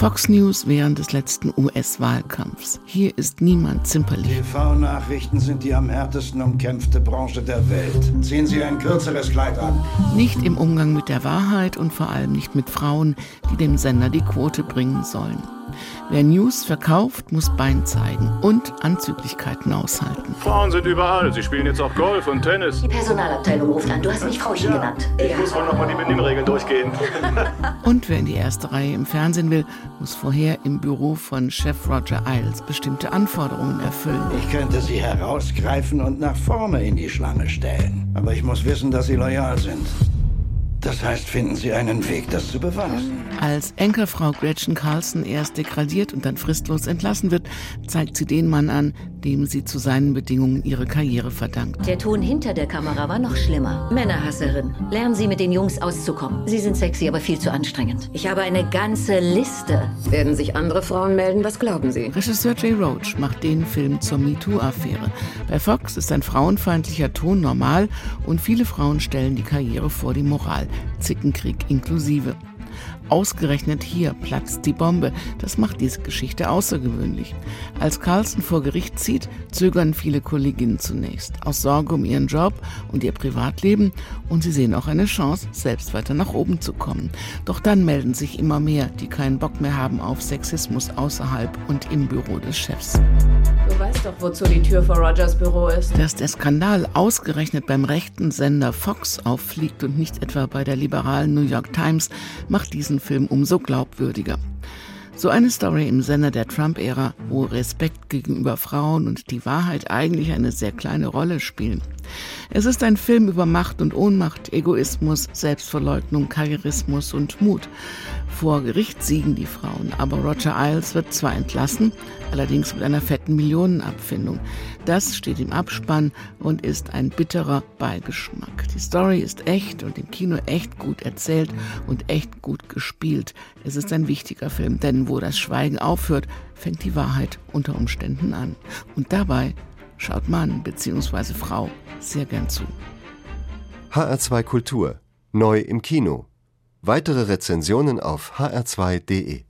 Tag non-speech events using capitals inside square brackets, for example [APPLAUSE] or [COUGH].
Fox News während des letzten US-Wahlkampfs. Hier ist niemand zimperlich. TV-Nachrichten sind die am härtesten umkämpfte Branche der Welt. Ziehen Sie ein kürzeres Kleid an. Nicht im Umgang mit der Wahrheit und vor allem nicht mit Frauen, die dem Sender die Quote bringen sollen. Wer News verkauft, muss Bein zeigen und Anzüglichkeiten aushalten. Frauen sind überall. Sie spielen jetzt auch Golf und Tennis. Die Personalabteilung ruft an. Du hast mich Frauchen genannt. Ich muss wohl nochmal die Benimmregeln durchgehen. [LAUGHS] Und wer in die erste Reihe im Fernsehen will, muss vorher im Büro von Chef Roger Iles bestimmte Anforderungen erfüllen. Ich könnte Sie herausgreifen und nach vorne in die Schlange stellen. Aber ich muss wissen, dass Sie loyal sind. Das heißt, finden Sie einen Weg, das zu beweisen. Als Enkelfrau Gretchen Carlson erst degradiert und dann fristlos entlassen wird, zeigt sie den Mann an, dem sie zu seinen Bedingungen ihre Karriere verdankt. Der Ton hinter der Kamera war noch schlimmer. Männerhasserin. Lernen Sie mit den Jungs auszukommen. Sie sind sexy, aber viel zu anstrengend. Ich habe eine ganze Liste. Werden sich andere Frauen melden? Was glauben Sie? Regisseur Jay Roach macht den Film zur MeToo-Affäre. Bei Fox ist ein frauenfeindlicher Ton normal und viele Frauen stellen die Karriere vor die Moral. Zickenkrieg inklusive. Ausgerechnet hier platzt die Bombe. Das macht diese Geschichte außergewöhnlich. Als Carlson vor Gericht zieht, zögern viele Kolleginnen zunächst. Aus Sorge um ihren Job und ihr Privatleben. Und sie sehen auch eine Chance, selbst weiter nach oben zu kommen. Doch dann melden sich immer mehr, die keinen Bock mehr haben auf Sexismus außerhalb und im Büro des Chefs. Du weißt doch, wozu die Tür vor Rogers Büro ist. Dass der Skandal ausgerechnet beim rechten Sender Fox auffliegt und nicht etwa bei der liberalen New York Times, macht diesen Film umso glaubwürdiger. So eine Story im Sender der Trump-Ära, wo Respekt gegenüber Frauen und die Wahrheit eigentlich eine sehr kleine Rolle spielen. Es ist ein Film über Macht und Ohnmacht, Egoismus, Selbstverleugnung, Karrierismus und Mut. Vor Gericht siegen die Frauen, aber Roger Iles wird zwar entlassen, allerdings mit einer fetten Millionenabfindung. Das steht im Abspann und ist ein bitterer Beigeschmack. Die Story ist echt und im Kino echt gut erzählt und echt gut gespielt. Es ist ein wichtiger Film, denn wo das Schweigen aufhört, fängt die Wahrheit unter Umständen an. Und dabei schaut Mann bzw. Frau sehr gern zu. HR2 Kultur. Neu im Kino. Weitere Rezensionen auf hr2.de